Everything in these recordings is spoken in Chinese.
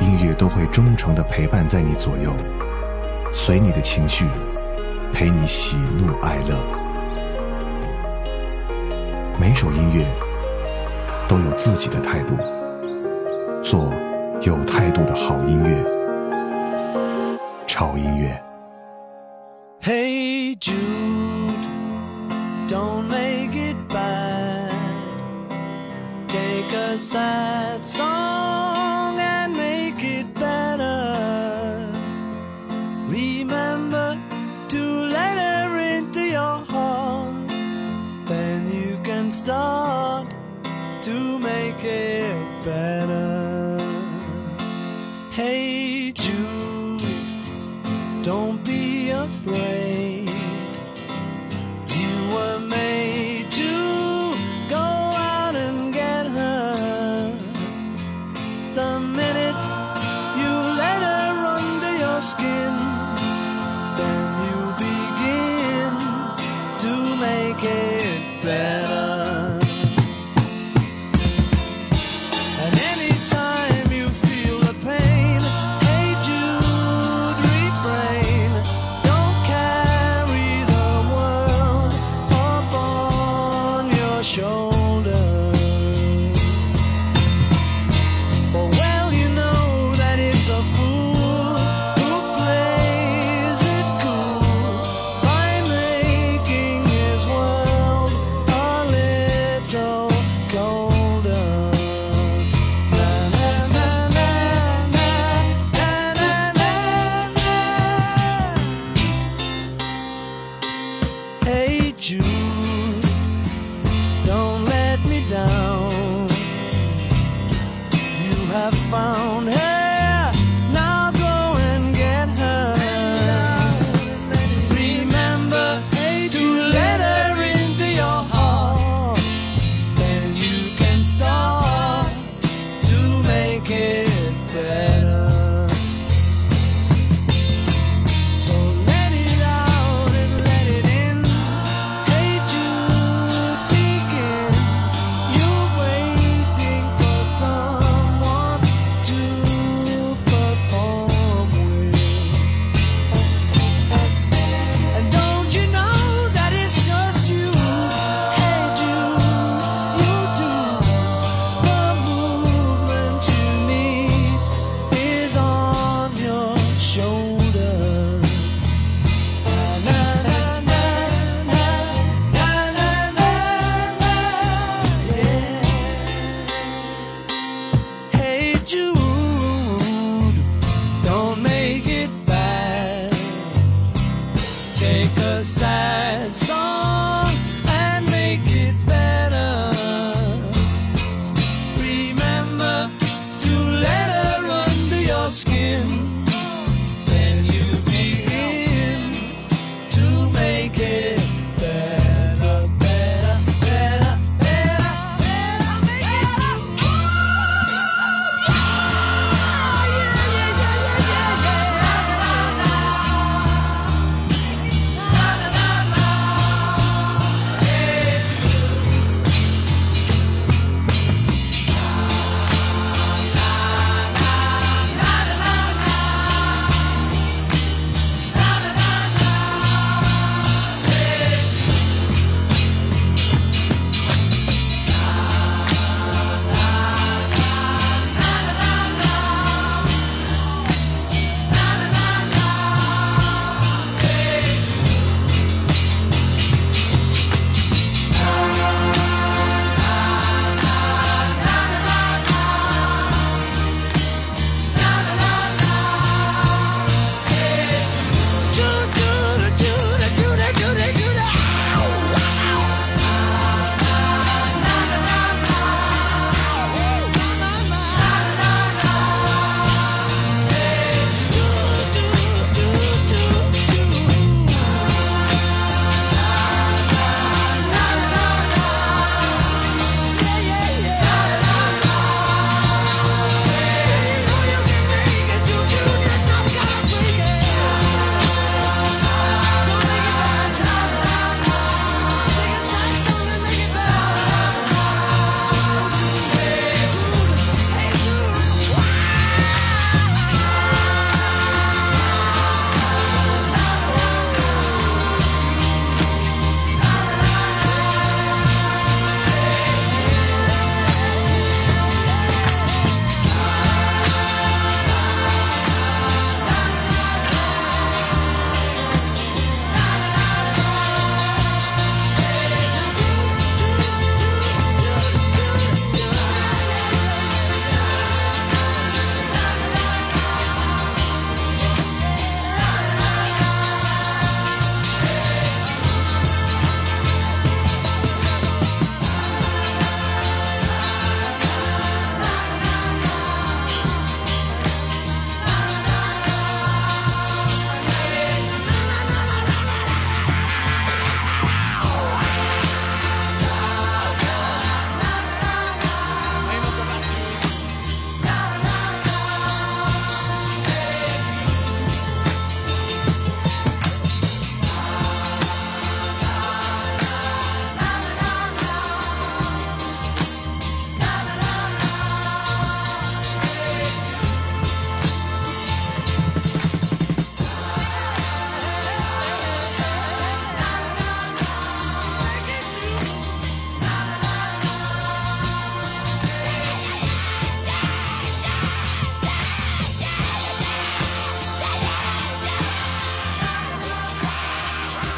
音乐都会忠诚的陪伴在你左右，随你的情绪，陪你喜怒哀乐。每首音乐都有自己的态度，做有态度的好音乐，超音乐。Hey Jude, don't make it bad. Take a sad song Be afraid. You were made to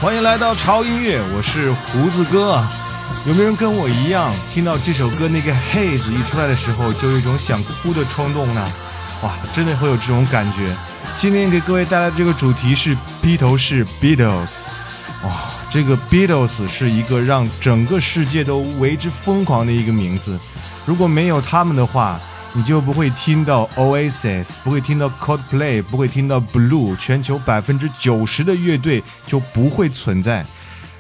欢迎来到潮音乐，我是胡子哥。有没有人跟我一样，听到这首歌那个 “Hey” 字一出来的时候，就有一种想哭的冲动呢？哇，真的会有这种感觉。今天给各位带来的这个主题是披头士 Beatles。哇，这个 Beatles 是一个让整个世界都为之疯狂的一个名字。如果没有他们的话，你就不会听到 Oasis，不会听到 Coldplay，不会听到 Blue，全球百分之九十的乐队就不会存在。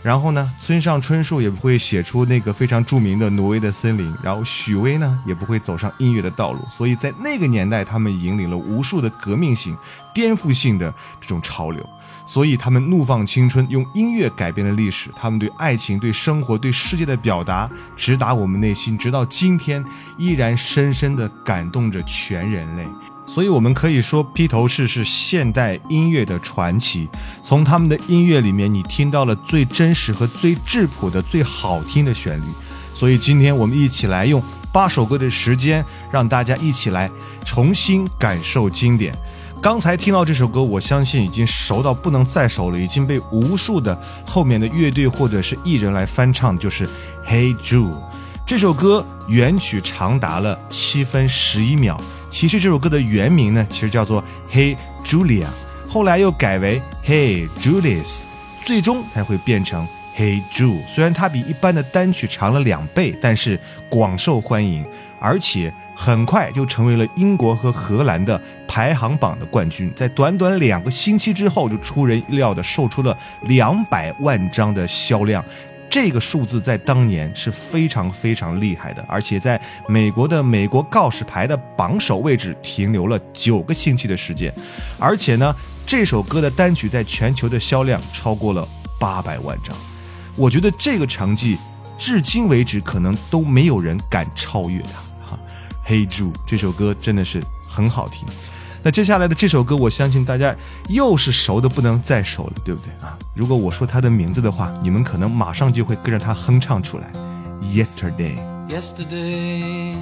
然后呢，村上春树也不会写出那个非常著名的《挪威的森林》，然后许巍呢也不会走上音乐的道路。所以在那个年代，他们引领了无数的革命性、颠覆性的这种潮流。所以他们怒放青春，用音乐改变了历史。他们对爱情、对生活、对世界的表达，直达我们内心，直到今天依然深深地感动着全人类。所以，我们可以说，披头士是现代音乐的传奇。从他们的音乐里面，你听到了最真实和最质朴的、最好听的旋律。所以，今天我们一起来用八首歌的时间，让大家一起来重新感受经典。刚才听到这首歌，我相信已经熟到不能再熟了，已经被无数的后面的乐队或者是艺人来翻唱，就是《Hey Jude》这首歌，原曲长达了七分十一秒。其实这首歌的原名呢，其实叫做《Hey Julia》，后来又改为《Hey Julius》，最终才会变成《Hey Jude》。虽然它比一般的单曲长了两倍，但是广受欢迎，而且。很快就成为了英国和荷兰的排行榜的冠军，在短短两个星期之后，就出人意料的售出了两百万张的销量，这个数字在当年是非常非常厉害的，而且在美国的美国告示牌的榜首位置停留了九个星期的时间，而且呢，这首歌的单曲在全球的销量超过了八百万张，我觉得这个成绩至今为止可能都没有人敢超越它。Hey Jude 这首歌真的是很好听。那接下来的这首歌，我相信大家又是熟的不能再熟了，对不对啊？如果我说它的名字的话，你们可能马上就会跟着它哼唱出来。Yesterday。Yesterday,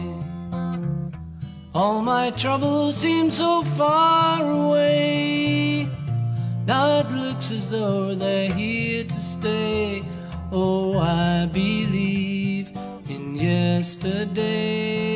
all my troubles seem so far away. Now it looks as though they're here to stay. Oh, I believe in yesterday.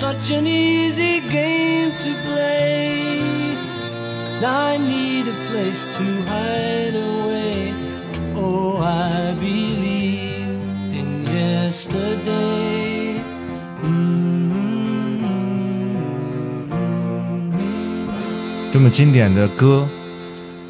Such an easy game to play. Now I need a place to hide away. Oh, I believe in yesterday. Mm-hmm. 这么经典的歌，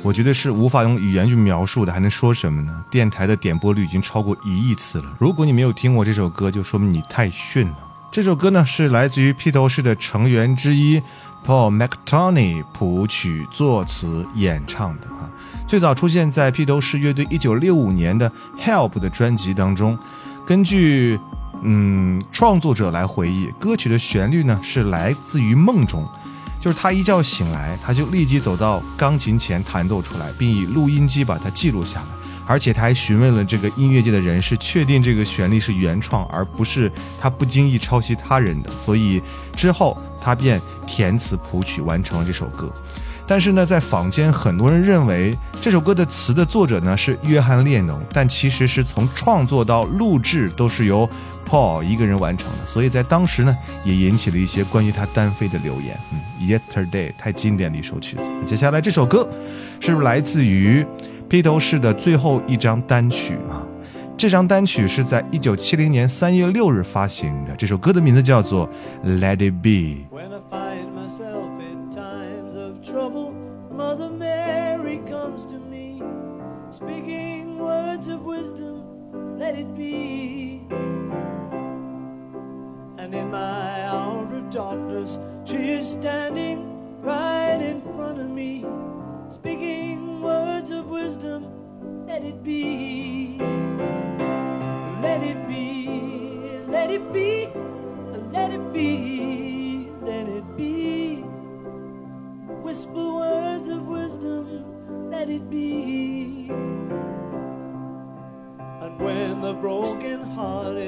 我觉得是无法用语言去描述的，还能说什么呢？电台的点播率已经超过一亿次了。如果你没有听过这首歌，就说明你太逊了。这首歌呢是来自于披头士的成员之一 Paul McCartney 谱曲、作词、演唱的啊。最早出现在披头士乐队1965年的《Help》的专辑当中。根据嗯创作者来回忆，歌曲的旋律呢是来自于梦中。就是他一觉醒来，他就立即走到钢琴前弹奏出来，并以录音机把它记录下来。而且他还询问了这个音乐界的人士，确定这个旋律是原创，而不是他不经意抄袭他人的。所以之后他便填词谱曲完成了这首歌。但是呢，在坊间很多人认为这首歌的词的作者呢是约翰列侬，但其实是从创作到录制都是由 Paul 一个人完成的，所以在当时呢也引起了一些关于他单飞的流言。嗯，Yesterday 太经典的一首曲子。接下来这首歌是来自于披头士的最后一张单曲啊，这张单曲是在一九七零年三月六日发行的，这首歌的名字叫做 Let It Be。Let it be. And in my hour of darkness, she is standing right in front of me, speaking wisdom, let it be. Let it be, let it be, let it be, let it be. Whisper words of wisdom, let it be. And when the broken hearted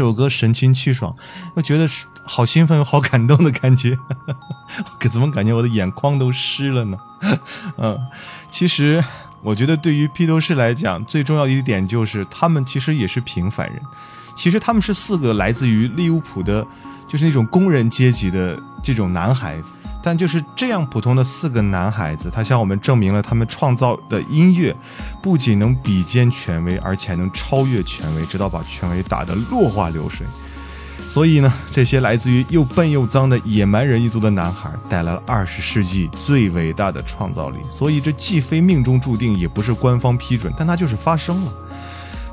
这首歌神清气爽，我觉得好兴奋又好感动的感觉，可怎么感觉我的眼眶都湿了呢？嗯，其实我觉得对于披头士来讲，最重要的一点就是他们其实也是平凡人。其实他们是四个来自于利物浦的，就是那种工人阶级的这种男孩子。但就是这样普通的四个男孩子，他向我们证明了他们创造的音乐不仅能比肩权威，而且还能超越权威，直到把权威打得落花流水。所以呢，这些来自于又笨又脏的野蛮人一族的男孩，带来了二十世纪最伟大的创造力。所以这既非命中注定，也不是官方批准，但它就是发生了。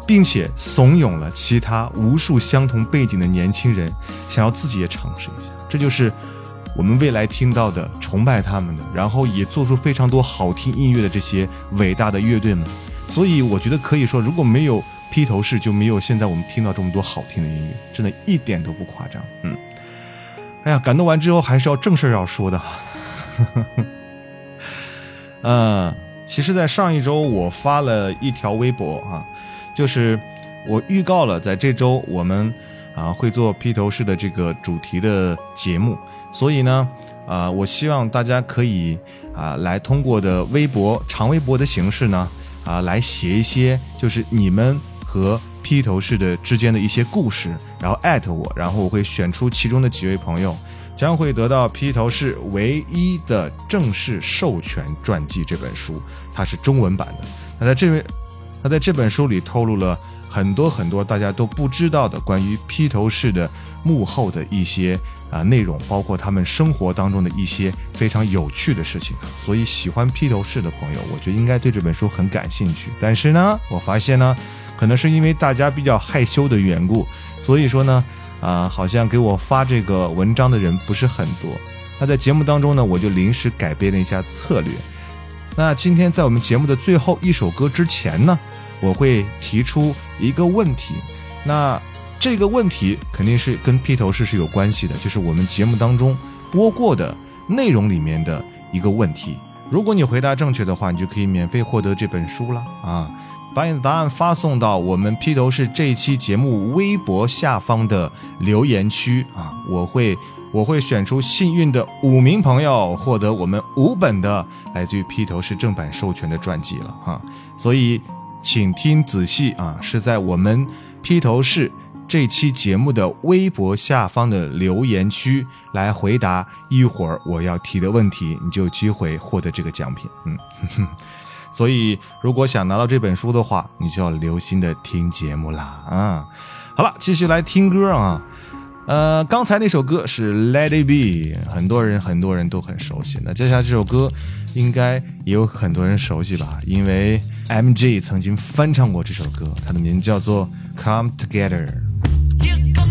并且怂恿了其他无数相同背景的年轻人想要自己也尝试一下。这就是我们未来听到的崇拜他们的，然后也做出非常多好听音乐的这些伟大的乐队们。所以我觉得可以说，如果没有披头士，就没有现在我们听到这么多好听的音乐，真的一点都不夸张。嗯，哎呀，感动完之后还是要正事要说的。嗯，其实，在上一周我发了一条微博啊，就是我预告了在这周我们啊会做披头士的这个主题的节目，所以呢，啊，我希望大家可以啊来通过的微博长微博的形式呢啊来写一些就是你们和披头士的之间的一些故事，然后艾特我，然后我会选出其中的几位朋友。将会得到披头士唯一的正式授权传记这本书，它是中文版的。那在这位，那在这本书里透露了很多很多大家都不知道的关于披头士的幕后的一些啊内容，包括他们生活当中的一些非常有趣的事情。所以喜欢披头士的朋友，我觉得应该对这本书很感兴趣。但是呢，我发现呢，可能是因为大家比较害羞的缘故，所以说呢。啊，好像给我发这个文章的人不是很多。那在节目当中呢，我就临时改变了一下策略。那今天在我们节目的最后一首歌之前呢，我会提出一个问题。那这个问题肯定是跟披头士是有关系的，就是我们节目当中播过的内容里面的一个问题。如果你回答正确的话，你就可以免费获得这本书了啊。把你的答案发送到我们披头士这一期节目微博下方的留言区啊，我会我会选出幸运的五名朋友，获得我们五本的来自于披头士正版授权的传记了哈。所以请听仔细啊，是在我们披头士这期节目的微博下方的留言区来回答一会儿我要提的问题，你就有机会获得这个奖品。嗯。所以，如果想拿到这本书的话，你就要留心的听节目啦啊！好了，继续来听歌啊。呃，刚才那首歌是《Let It Be》，很多人很多人都很熟悉。那接下来这首歌应该也有很多人熟悉吧？因为 MG 曾经翻唱过这首歌，它的名字叫做《Come Together》。最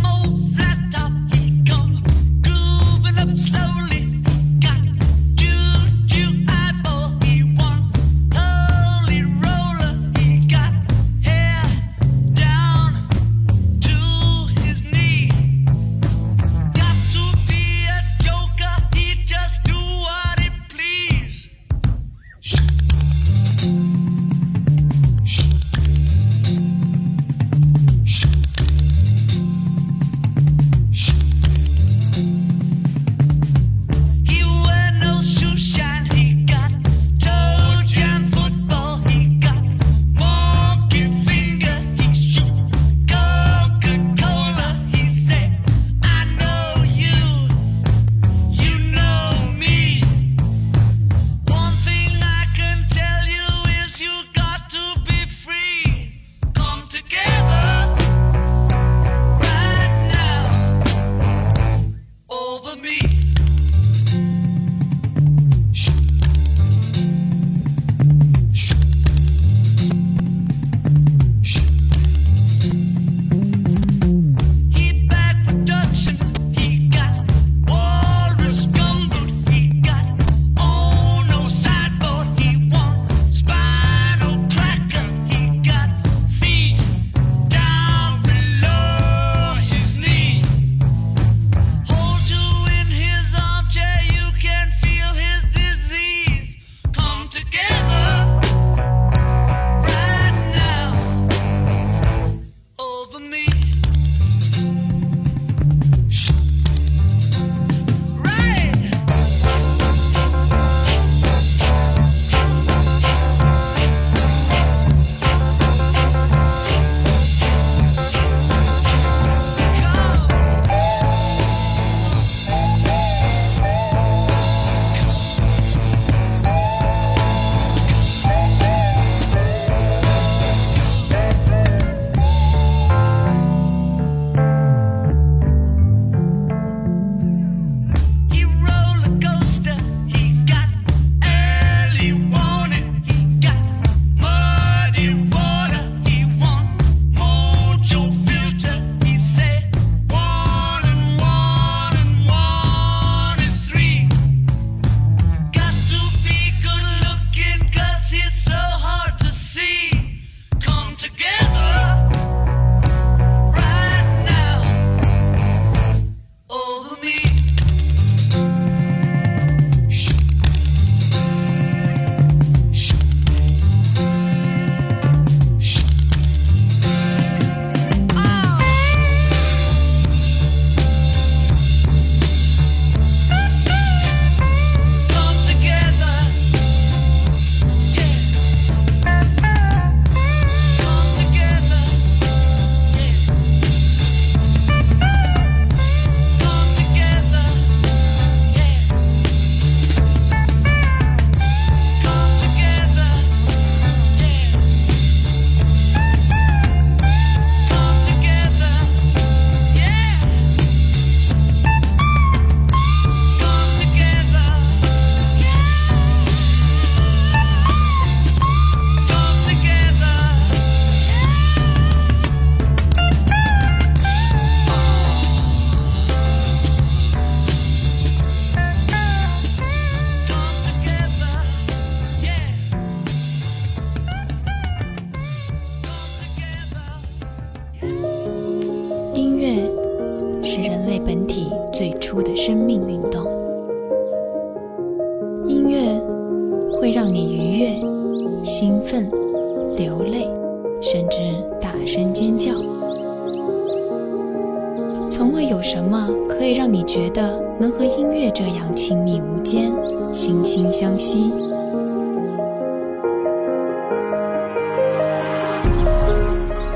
从未有什么可以让你觉得能和音乐这样亲密无间、惺惺相惜。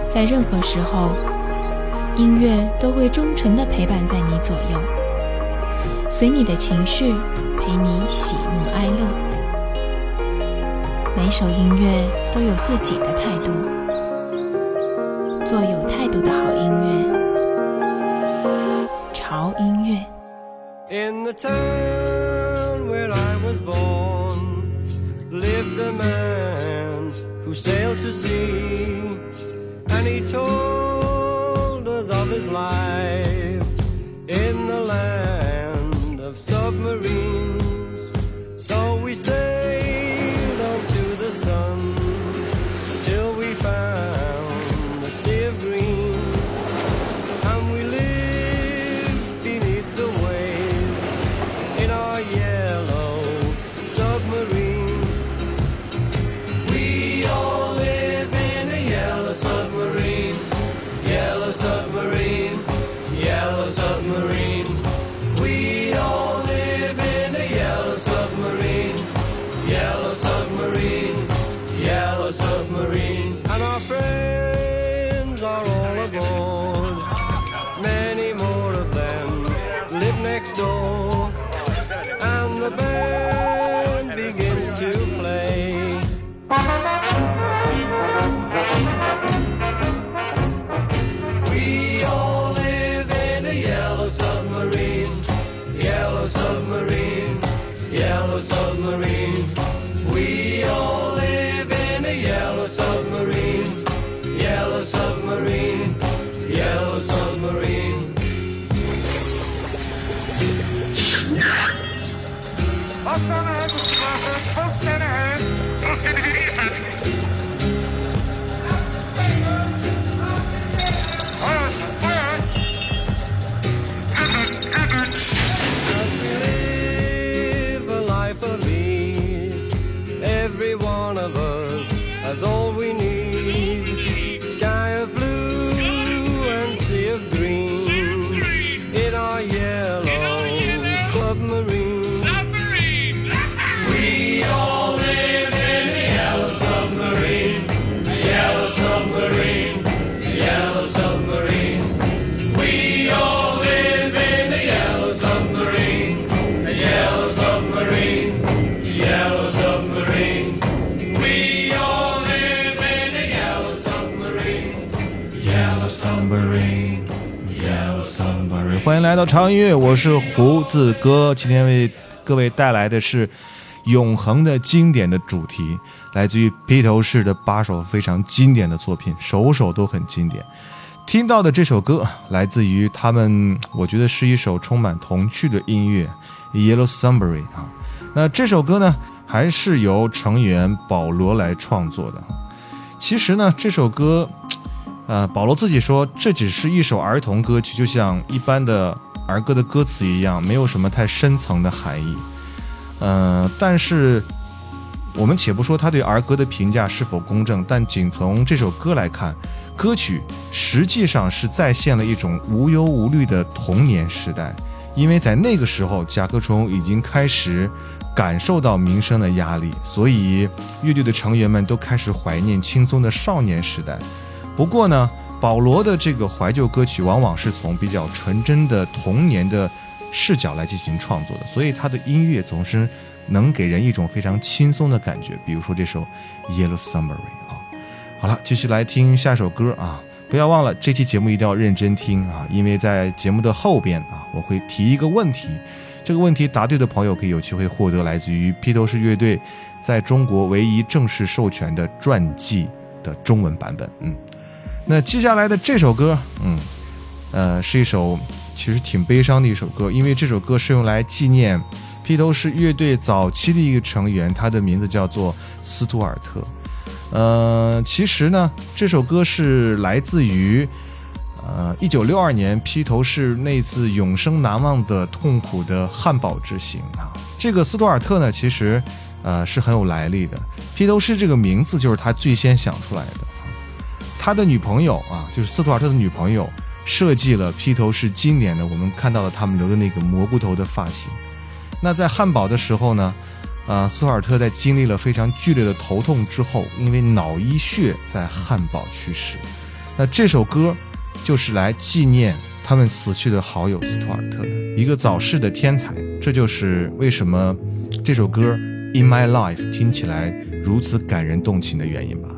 在任何时候，音乐都会忠诚地陪伴在你左右，随你的情绪，陪你喜怒哀乐。每首音乐都有自己的态度，In the town where I was born lived a man who sailed to sea, and he told us of his life 欢迎来到潮音乐，我是胡子哥。今天为各位带来的是永恒的经典的主题，来自于披头士的八首非常经典的作品，首首都很经典。听到的这首歌来自于他们，我觉得是一首充满童趣的音乐，《Yellow Submarine》啊。那这首歌呢，还是由成员保罗来创作的。其实呢，这首歌呃，保罗自己说，这只是一首儿童歌曲，就像一般的儿歌的歌词一样，没有什么太深层的含义。呃，但是我们且不说他对儿歌的评价是否公正，但仅从这首歌来看，歌曲实际上是再现了一种无忧无虑的童年时代，因为在那个时候，甲壳虫已经开始感受到民生的压力，所以乐队的成员们都开始怀念轻松的少年时代。不过呢，保罗的这个怀旧歌曲往往是从比较纯真的童年的视角来进行创作的，所以他的音乐总是能给人一种非常轻松的感觉。比如说这首《Yellow Submarine》啊，好了，继续来听下首歌啊！不要忘了这期节目一定要认真听啊，因为在节目的后边啊，我会提一个问题，这个问题答对的朋友可以有机会获得来自于披头士乐队在中国唯一正式授权的传记的中文版本。嗯，那接下来的这首歌，嗯，呃，是一首其实挺悲伤的一首歌，因为这首歌是用来纪念披头士乐队早期的一个成员，他的名字叫做斯图尔特。呃，其实呢，这首歌是来自于呃，一九六二年披头士那次永生难忘的痛苦的汉堡之行啊，这个斯图尔特呢，其实呃是很有来历的。披头士这个名字就是他最先想出来的。他的女朋友啊，就是斯图尔特的女朋友，设计了披头士今年的我们看到了他们留的那个蘑菇头的发型。那在汉堡的时候呢，呃，斯图尔特在经历了非常剧烈的头痛之后，因为脑溢血在汉堡去世。那这首歌就是来纪念他们死去的好友斯图尔特的一个早逝的天才。这就是为什么这首歌《In My Life》听起来如此感人动情的原因吧。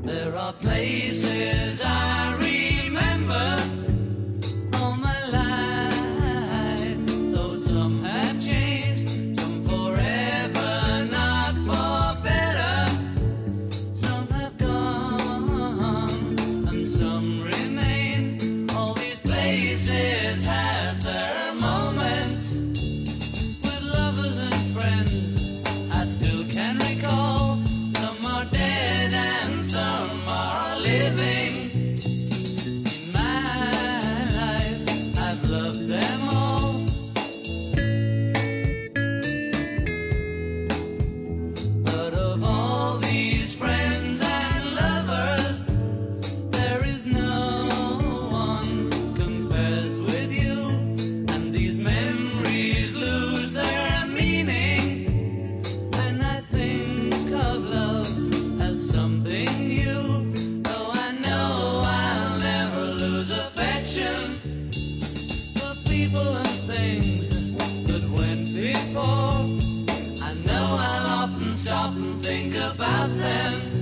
Stop and think about them.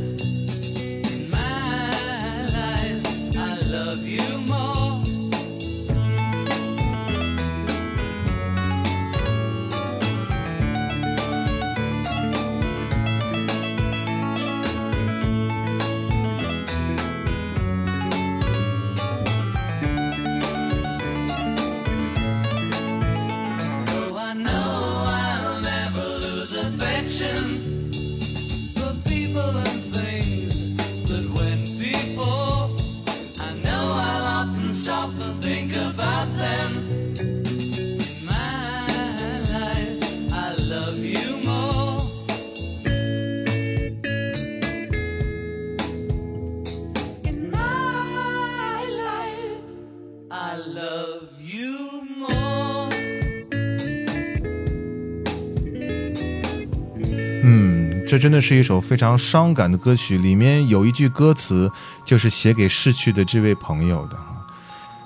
这真的是一首非常伤感的歌曲，里面有一句歌词就是写给逝去的这位朋友的哈。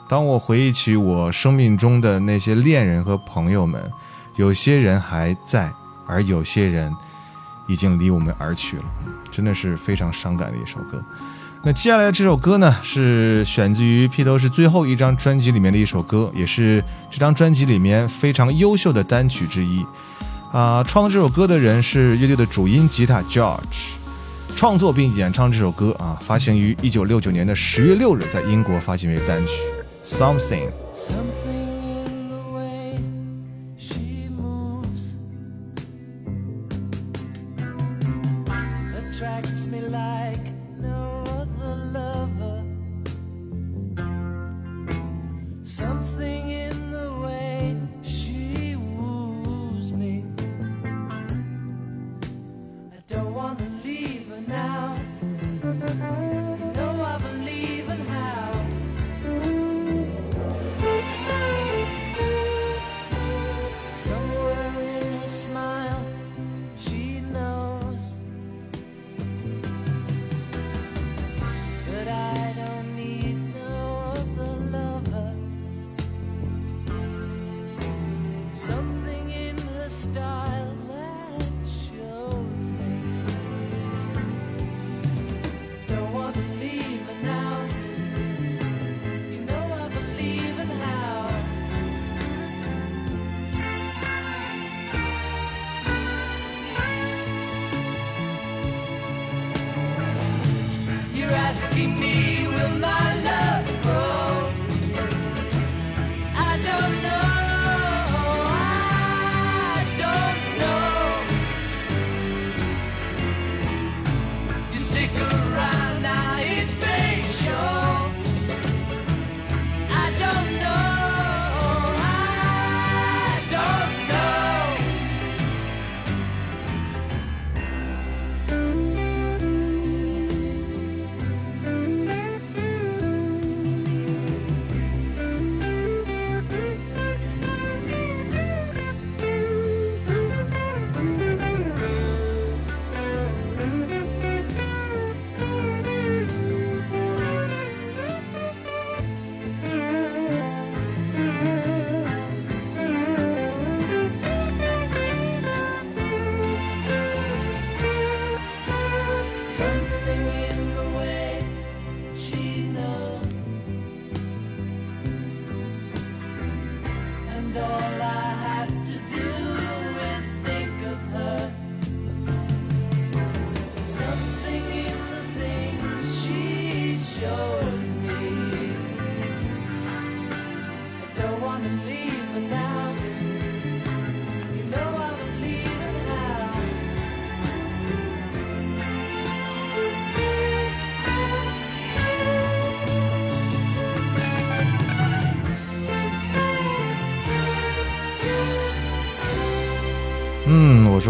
当我回忆起我生命中的那些恋人和朋友们，有些人还在，而有些人已经离我们而去了，真的是非常伤感的一首歌。那接下来这首歌呢，是选自于披头士最后一张专辑里面的一首歌，也是这张专辑里面非常优秀的单曲之一。啊、创作这首歌的人是乐队的主音吉他 George，创作并演唱这首歌啊，发行于一九六九年的十月六日，在英国发行为单曲 Something。Something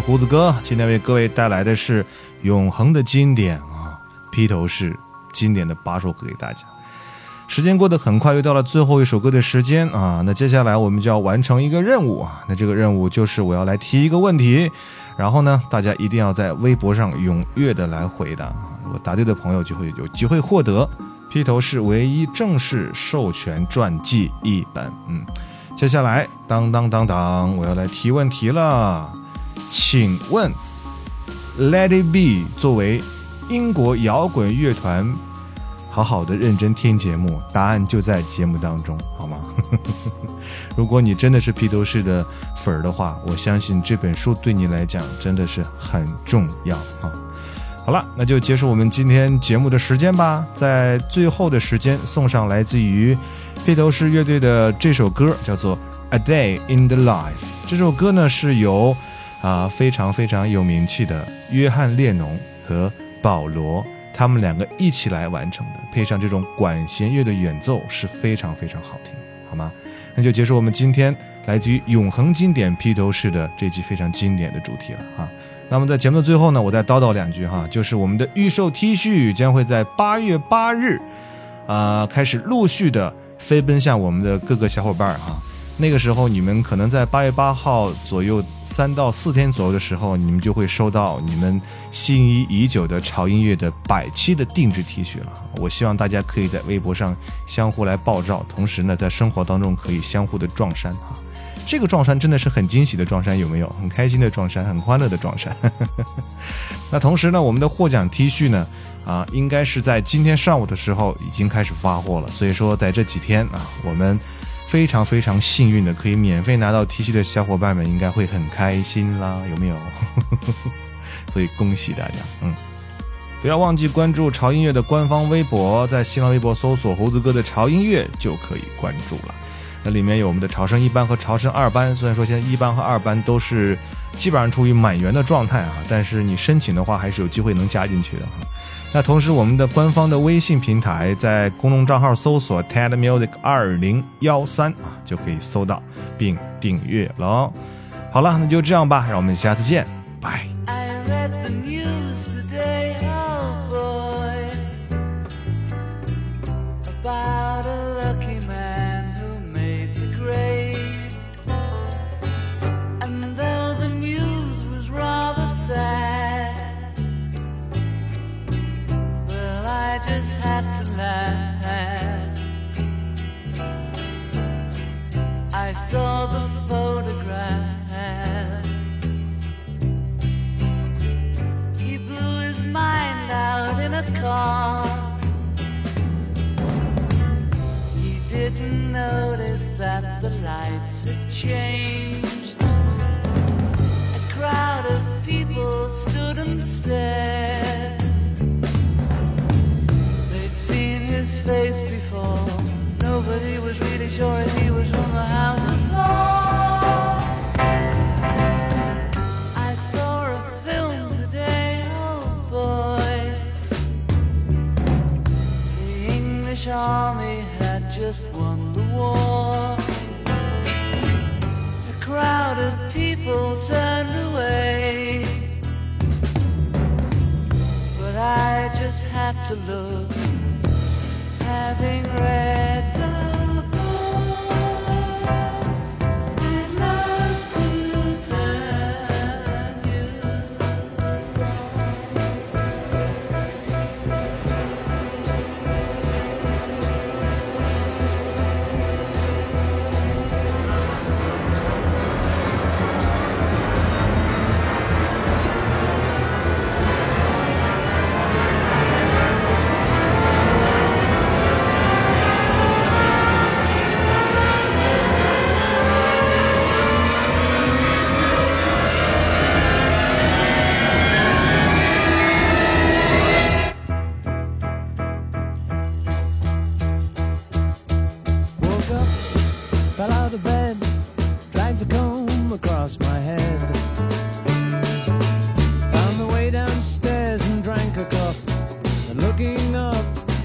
胡子哥，今天为各位带来的是永恒的经典啊，披头士经典的八首歌给大家。时间过得很快，又到了最后一首歌的时间啊。那接下来我们就要完成一个任务啊。那这个任务就是我要来提一个问题，然后呢，大家一定要在微博上踊跃的来回答啊。如果答对的朋友就会有机会获得披头士唯一正式授权传记一本。嗯，接下来当当当当，我要来提问题了。请问，Let It Be 作为英国摇滚乐团，好好的认真听节目，答案就在节目当中，好吗？如果你真的是披头士的粉儿的话，我相信这本书对你来讲真的是很重要啊。好了，那就结束我们今天节目的时间吧。在最后的时间，送上来自于披头士乐队的这首歌，叫做《A Day in the Life》。这首歌呢是由啊非常非常有名气的约翰列侬和保罗他们两个一起来完成的，配上这种管弦乐的演奏是非常非常好听，好吗？那就结束我们今天来自于永恒经典披头士的这期非常经典的主题了啊。那么在节目的最后呢，我再叨叨两句哈，就是我们的预售 T 恤将会在八月八日，啊、开始陆续的飞奔向我们的各个小伙伴哈。那个时候，你们可能在八月八号左右，三到四天左右的时候，你们就会收到你们心仪已久的潮音乐的百期的定制 T 恤了。我希望大家可以在微博上相互来爆照，同时呢，在生活当中可以相互的撞衫哈。这个撞衫真的是很惊喜的撞衫，有没有？很开心的撞衫，很欢乐的撞衫。那同时呢，我们的获奖 T 恤呢，啊，应该是在今天上午的时候已经开始发货了。所以说，在这几天啊，我们非常非常幸运的可以免费拿到 T 恤的小伙伴们，应该会很开心啦，有没有？所以恭喜大家，嗯。不要忘记关注潮音乐的官方微博，在新浪微博搜索“猴子哥的潮音乐”就可以关注了。那里面有我们的潮声一班和潮声二班，虽然说现在一班和二班都是基本上处于满员的状态啊，但是你申请的话还是有机会能加进去的哈。那同时，我们的官方的微信平台在公众账号搜索 TED Music 二零幺三啊，就可以搜到并订阅了。好了，那就这样吧，让我们下次见，拜。The lights had changed. A crowd of people stood and stared. They'd seen his face before. Nobody was really sure if he was from the House to look, having read